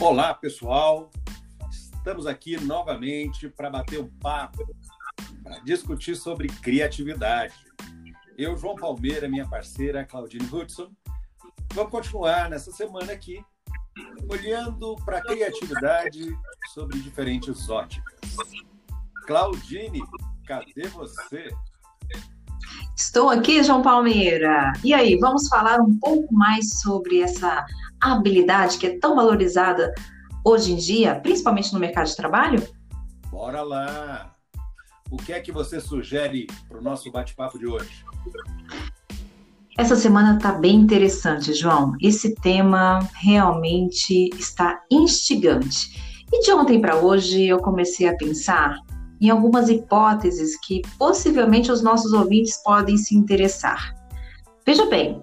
Olá, pessoal. Estamos aqui novamente para bater um papo, para discutir sobre criatividade. Eu, João Palmeira, minha parceira Claudine Hudson, vamos continuar nessa semana aqui olhando para a criatividade sobre diferentes óticas. Claudine, cadê você? Estou aqui, João Palmeira. E aí, vamos falar um pouco mais sobre essa habilidade que é tão valorizada hoje em dia, principalmente no mercado de trabalho? Bora lá! O que é que você sugere para o nosso bate-papo de hoje? Essa semana está bem interessante, João. Esse tema realmente está instigante. E de ontem para hoje eu comecei a pensar em algumas hipóteses que possivelmente os nossos ouvintes podem se interessar. Veja bem,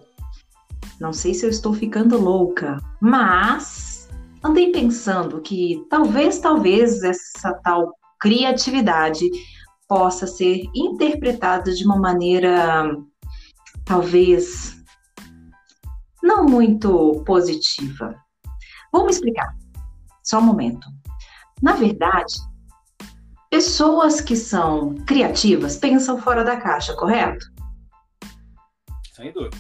não sei se eu estou ficando louca, mas andei pensando que talvez, talvez essa tal criatividade possa ser interpretada de uma maneira talvez não muito positiva. Vamos explicar. Só um momento. Na verdade, pessoas que são criativas pensam fora da caixa, correto? Sem dúvida.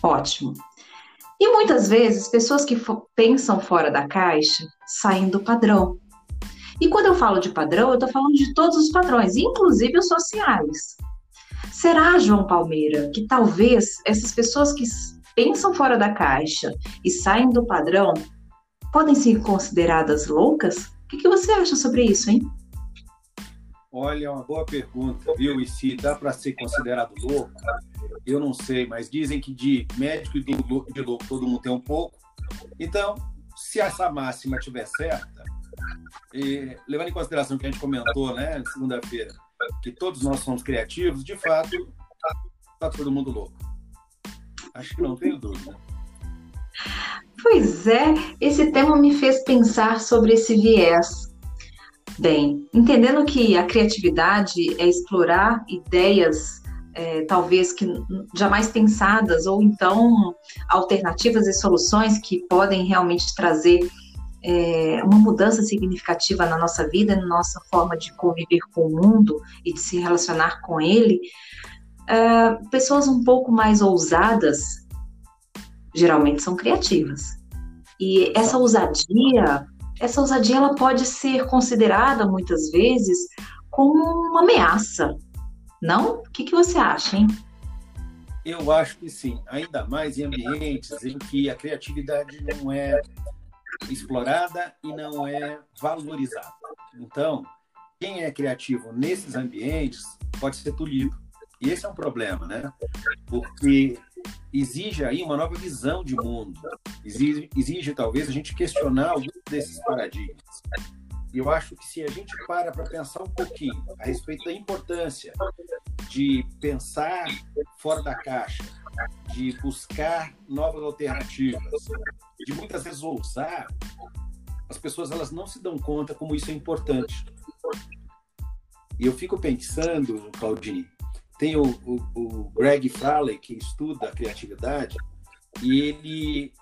Ótimo. E muitas vezes, pessoas que pensam fora da caixa saem do padrão. E quando eu falo de padrão, eu estou falando de todos os padrões, inclusive os sociais. Será, João Palmeira, que talvez essas pessoas que pensam fora da caixa e saem do padrão podem ser consideradas loucas? O que, você acha sobre isso, hein? Olha, é uma boa pergunta, viu? E se dá para ser considerado louco, eu não sei, mas dizem que de médico e de louco todo mundo tem um pouco. Então, se essa máxima estiver certa, e, levando em consideração que a gente comentou, né, segunda-feira, que todos nós somos criativos, de fato, está todo mundo louco. Acho que não tenho dúvida. Pois é, esse tema me fez pensar sobre esse viés. Bem, entendendo que a criatividade é explorar ideias é, talvez que jamais pensadas, ou então alternativas e soluções que podem realmente trazer é, uma mudança significativa na nossa vida, na nossa forma de conviver com o mundo e de se relacionar com ele, é, pessoas um pouco mais ousadas geralmente são criativas. E essa ousadia essa ousadia ela pode ser considerada muitas vezes como uma ameaça. Não? O que, que você acha, hein? Eu acho que sim, ainda mais em ambientes em que a criatividade não é explorada e não é valorizada. Então, quem é criativo nesses ambientes pode ser tolhido. E esse é um problema, né? Porque exige aí uma nova visão de mundo, exige, exige talvez a gente questionar alguns desses paradigmas. E eu acho que se a gente para para pensar um pouquinho a respeito da importância de pensar fora da caixa, de buscar novas alternativas, de muitas vezes ousar, as pessoas elas não se dão conta como isso é importante. E eu fico pensando, Claudine, tem o, o, o Greg Fraley, que estuda a criatividade, e ele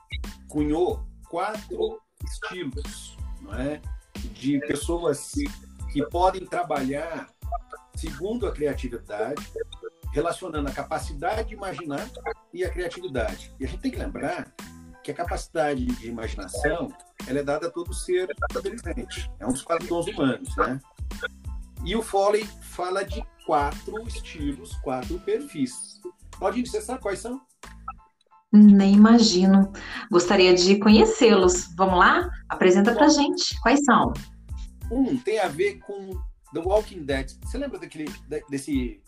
cunhou quatro estilos não é? de pessoas que podem trabalhar segundo a criatividade, relacionando a capacidade de imaginar e a criatividade. E a gente tem que lembrar que a capacidade de imaginação ela é dada a todo ser inteligente. É um dos quatro dons humanos, né? E o Foley fala de quatro estilos, quatro perfis. Claudine, você sabe quais são? Nem imagino. Gostaria de conhecê-los. Vamos lá? Apresenta pra gente. Quais são? Um tem a ver com The Walking Dead. Você lembra daquele, desse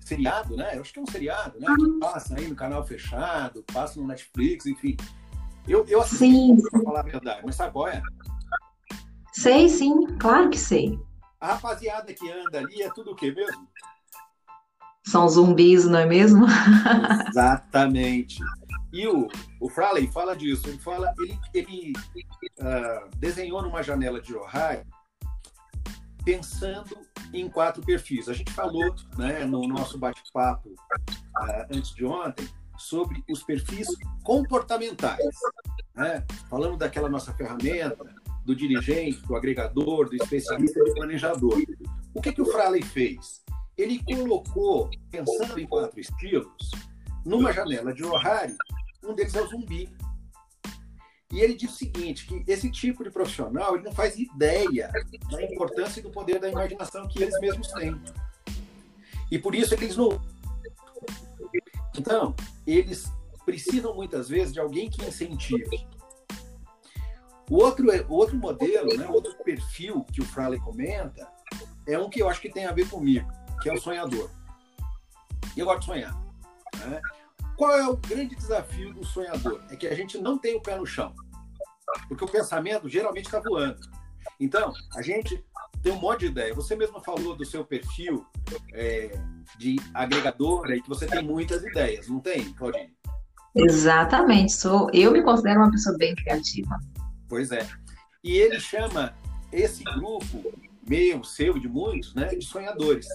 seriado, né? Eu acho que é um seriado, né? Que passa aí no canal fechado, passa no Netflix, enfim. Eu, eu assisti para falar a verdade, mas sabe qual é? Sei, sim, claro que sei. A rapaziada que anda ali é tudo o quê mesmo? São zumbis, não é mesmo? Exatamente. E o, o Fraley fala disso. Ele fala, ele, ele uh, desenhou numa janela de Ohio pensando em quatro perfis. A gente falou né, no nosso bate-papo uh, antes de ontem sobre os perfis comportamentais. Né? Falando daquela nossa ferramenta do dirigente, do agregador, do especialista do planejador. O que, que o Fraley fez? Ele colocou, pensando em quatro estilos, numa janela de Ohari, um deles é o zumbi. E ele diz o seguinte, que esse tipo de profissional ele não faz ideia da importância e do poder da imaginação que eles mesmos têm. E por isso eles não... Então, eles precisam muitas vezes de alguém que incentive. O outro, o outro modelo, né, outro perfil que o Fraley comenta, é um que eu acho que tem a ver comigo, que é o sonhador. Eu gosto de sonhar. Né? Qual é o grande desafio do sonhador? É que a gente não tem o pé no chão. Porque o pensamento geralmente está voando. Então, a gente tem um monte de ideia. Você mesmo falou do seu perfil é, de agregador, aí, que você tem muitas ideias, não tem, Claudine? Exatamente. Sou, eu me considero uma pessoa bem criativa. Pois é. E ele chama esse grupo, meu, seu, de muitos, né, de sonhadores.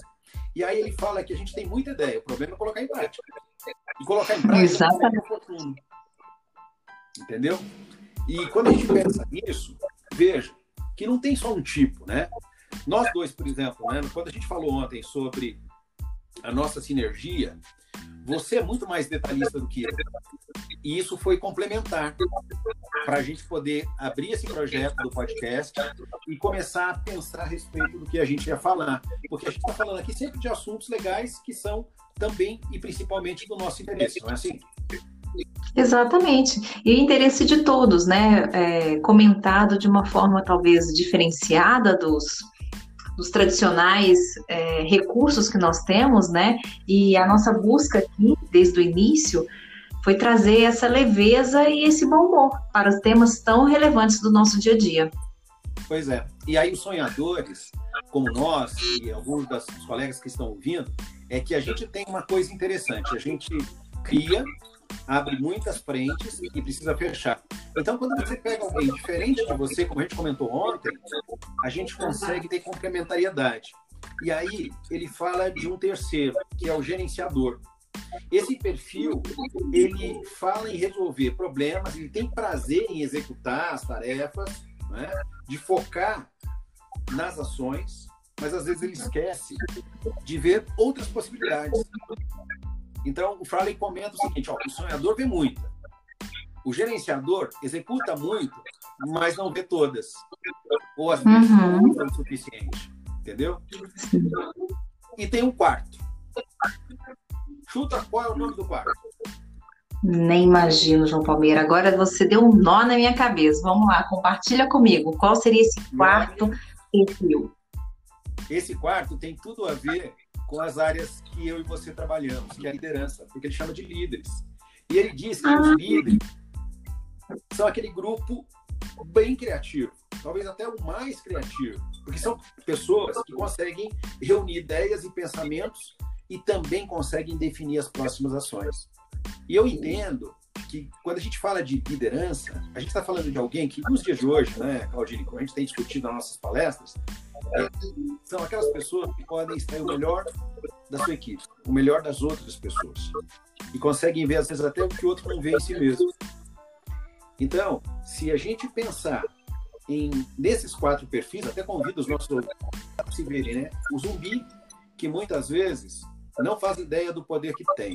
E aí ele fala que a gente tem muita ideia, o problema é colocar em prática. E colocar em prática Exatamente. é oportuno. Entendeu? E quando a gente pensa nisso, veja que não tem só um tipo, né? Nós dois, por exemplo, né, quando a gente falou ontem sobre a nossa sinergia, você é muito mais detalhista do que eu. E isso foi complementar para a gente poder abrir esse projeto do podcast e começar a pensar a respeito do que a gente ia falar. Porque a gente está falando aqui sempre de assuntos legais que são também e principalmente do nosso interesse, não é assim? Exatamente. E o interesse de todos, né? É, comentado de uma forma talvez diferenciada dos, dos tradicionais é, recursos que nós temos, né? E a nossa busca aqui, desde o início, foi trazer essa leveza e esse bom humor para os temas tão relevantes do nosso dia a dia. Pois é. E aí os sonhadores, como nós e alguns dos colegas que estão ouvindo, é que a gente tem uma coisa interessante. A gente cria, abre muitas frentes e precisa fechar. Então, quando você pega alguém diferente de você, como a gente comentou ontem, a gente consegue ter complementariedade. E aí ele fala de um terceiro, que é o gerenciador. Esse perfil, ele fala em resolver problemas, ele tem prazer em executar as tarefas, né? de focar nas ações, mas às vezes ele esquece de ver outras possibilidades. Então, o Fraley comenta o seguinte: ó, o sonhador vê muito, o gerenciador executa muito, mas não vê todas. Ou às vezes uhum. não é o suficiente. Entendeu? E tem um quarto. Chuta qual é o nome do quarto. Nem imagino, João Palmeira. Agora você deu um nó na minha cabeça. Vamos lá, compartilha comigo. Qual seria esse quarto perfil? Esse quarto tem tudo a ver com as áreas que eu e você trabalhamos, que é a liderança, porque ele chama de líderes. E ele diz que ah. os líderes são aquele grupo bem criativo, talvez até o mais criativo, porque são pessoas que conseguem reunir ideias e pensamentos e também conseguem definir as próximas ações. E eu entendo que quando a gente fala de liderança, a gente está falando de alguém que nos dias de hoje, né, Claudine, como a gente tem discutido nas nossas palestras, é, são aquelas pessoas que podem extrair o melhor da sua equipe, o melhor das outras pessoas. E conseguem ver, às vezes, até o que o outro não vê em si mesmo. Então, se a gente pensar em nesses quatro perfis, até convido os nossos ouvintes se verem, né? O zumbi, que muitas vezes não faz ideia do poder que tem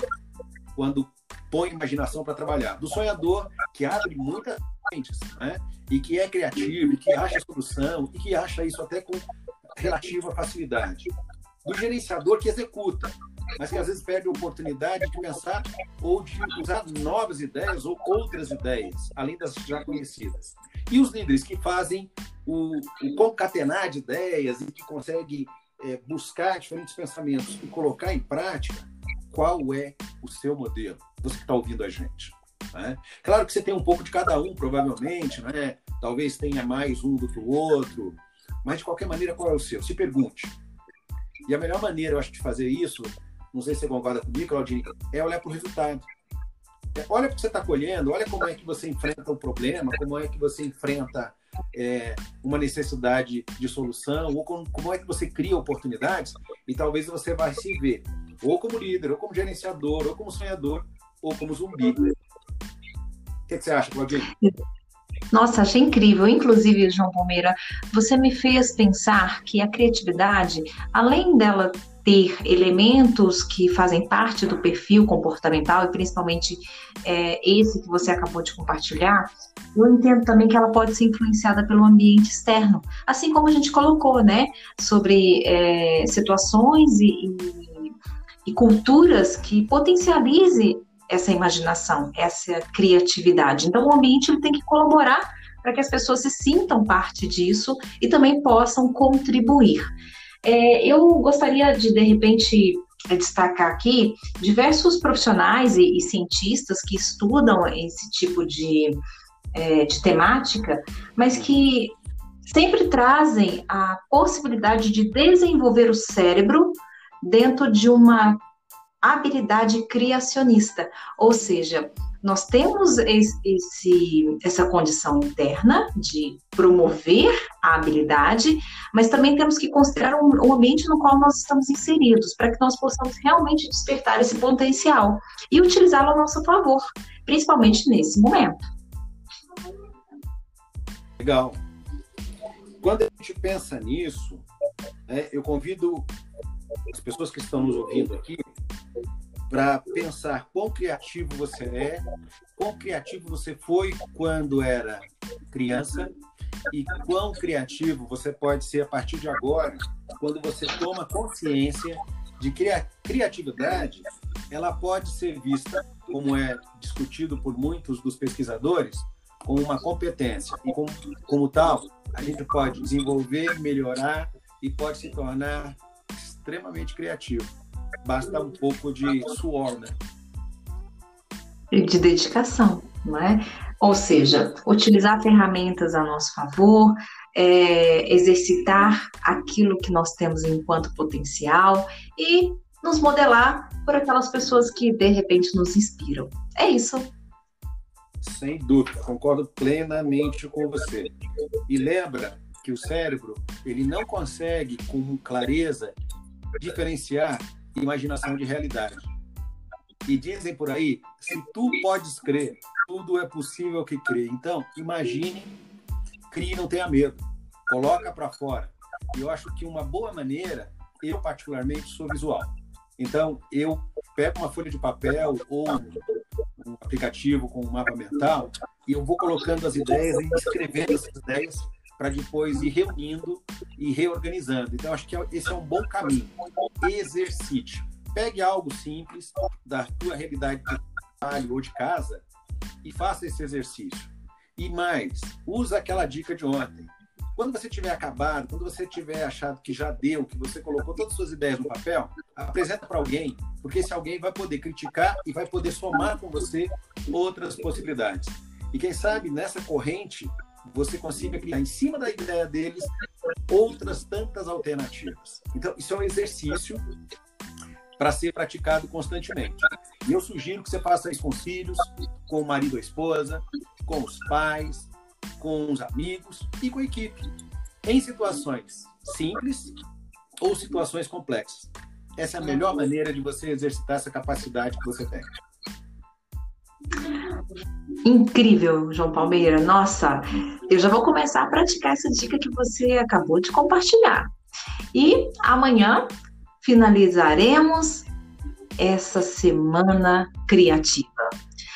quando põe imaginação para trabalhar. Do sonhador, que abre muitas frentes, né? E que é criativo, e que acha solução, e que acha isso até com relativa facilidade. Do gerenciador, que executa, mas que às vezes perde a oportunidade de pensar ou de usar novas ideias ou outras ideias, além das já conhecidas. E os líderes que fazem o, o concatenar de ideias e que conseguem é, buscar diferentes pensamentos e colocar em prática, qual é o seu modelo? Você que está ouvindo a gente. Né? Claro que você tem um pouco de cada um, provavelmente, né? talvez tenha mais um do que o outro, mas de qualquer maneira, qual é o seu? Se pergunte. E a melhor maneira, eu acho, de fazer isso, não sei se você concorda comigo, Claudine, é olhar para o resultado. É, olha o que você está colhendo, olha como é que você enfrenta o problema, como é que você enfrenta é, uma necessidade de solução, ou como, como é que você cria oportunidades, e talvez você vai se ver ou como líder, ou como gerenciador, ou como sonhador, ou como zumbi. O que, que você acha, Claudine? Nossa, achei incrível. Inclusive, João Palmeira, você me fez pensar que a criatividade, além dela ter elementos que fazem parte do perfil comportamental, e principalmente é, esse que você acabou de compartilhar, eu entendo também que ela pode ser influenciada pelo ambiente externo, assim como a gente colocou, né, sobre é, situações e, e, e culturas que potencialize essa imaginação, essa criatividade. Então, o ambiente ele tem que colaborar para que as pessoas se sintam parte disso e também possam contribuir. É, eu gostaria de, de repente, destacar aqui diversos profissionais e, e cientistas que estudam esse tipo de, é, de temática, mas que sempre trazem a possibilidade de desenvolver o cérebro dentro de uma habilidade criacionista, ou seja, nós temos esse, essa condição interna de promover a habilidade, mas também temos que considerar o, ambiente no qual nós estamos inseridos, para que nós possamos realmente despertar esse potencial e utilizá-lo a nosso favor, principalmente nesse momento. Legal. Quando a gente pensa nisso, né, eu convido as pessoas que estão nos ouvindo aqui para pensar quão criativo você é, quão criativo você foi quando era criança e quão criativo você pode ser a partir de agora, quando você toma consciência de que a criatividade ela pode ser vista, como é discutido por muitos dos pesquisadores, como uma competência. E como, como tal a gente pode desenvolver, melhorar e pode se tornar extremamente criativo basta um pouco de suor, né? De dedicação, não é? Ou seja, utilizar ferramentas a nosso favor, é, exercitar aquilo que nós temos enquanto potencial e nos modelar por aquelas pessoas que de repente nos inspiram. É isso. Sem dúvida, concordo plenamente com você. E lembra que o cérebro ele não consegue com clareza diferenciar imaginação de realidade. E dizem por aí, se tu podes crer, tudo é possível que crê. Então, imagine, crie, não tenha medo. Coloca para fora. Eu acho que uma boa maneira, eu particularmente sou visual. Então, eu pego uma folha de papel ou um aplicativo com um mapa mental e eu vou colocando as ideias e escrevendo essas ideias para depois ir reunindo e reorganizando. Então, acho que esse é um bom caminho. Exercite. Pegue algo simples da tua realidade de trabalho ou de casa e faça esse exercício. E mais, usa aquela dica de ontem. Quando você tiver acabado, quando você tiver achado que já deu, que você colocou todas as suas ideias no papel, apresenta para alguém, porque esse alguém vai poder criticar e vai poder somar com você outras possibilidades. E quem sabe nessa corrente você consiga criar em cima da ideia deles outras tantas alternativas. Então, isso é um exercício para ser praticado constantemente. E eu sugiro que você faça isso com os filhos, com o marido ou esposa, com os pais, com os amigos e com a equipe, em situações simples ou situações complexas. Essa é a melhor maneira de você exercitar essa capacidade que você tem. Incrível, João Palmeira. Nossa, eu já vou começar a praticar essa dica que você acabou de compartilhar. E amanhã finalizaremos essa semana criativa.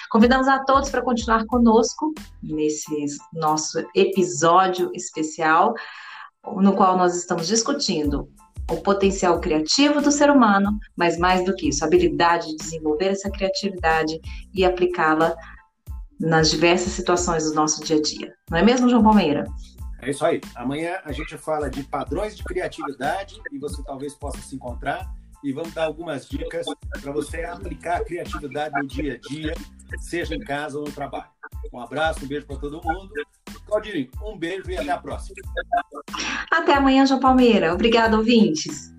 Convidamos a todos para continuar conosco nesse nosso episódio especial, no qual nós estamos discutindo o potencial criativo do ser humano, mas mais do que isso, a habilidade de desenvolver essa criatividade e aplicá-la nas diversas situações do nosso dia a dia. Não é mesmo, João Palmeira? É isso aí. Amanhã a gente fala de padrões de criatividade e você talvez possa se encontrar e vamos dar algumas dicas para você aplicar a criatividade no dia a dia, seja em casa ou no trabalho. Um abraço, um beijo para todo mundo. Claudinho, um beijo e até a próxima. Até amanhã, João Palmeira. Obrigado, ouvintes.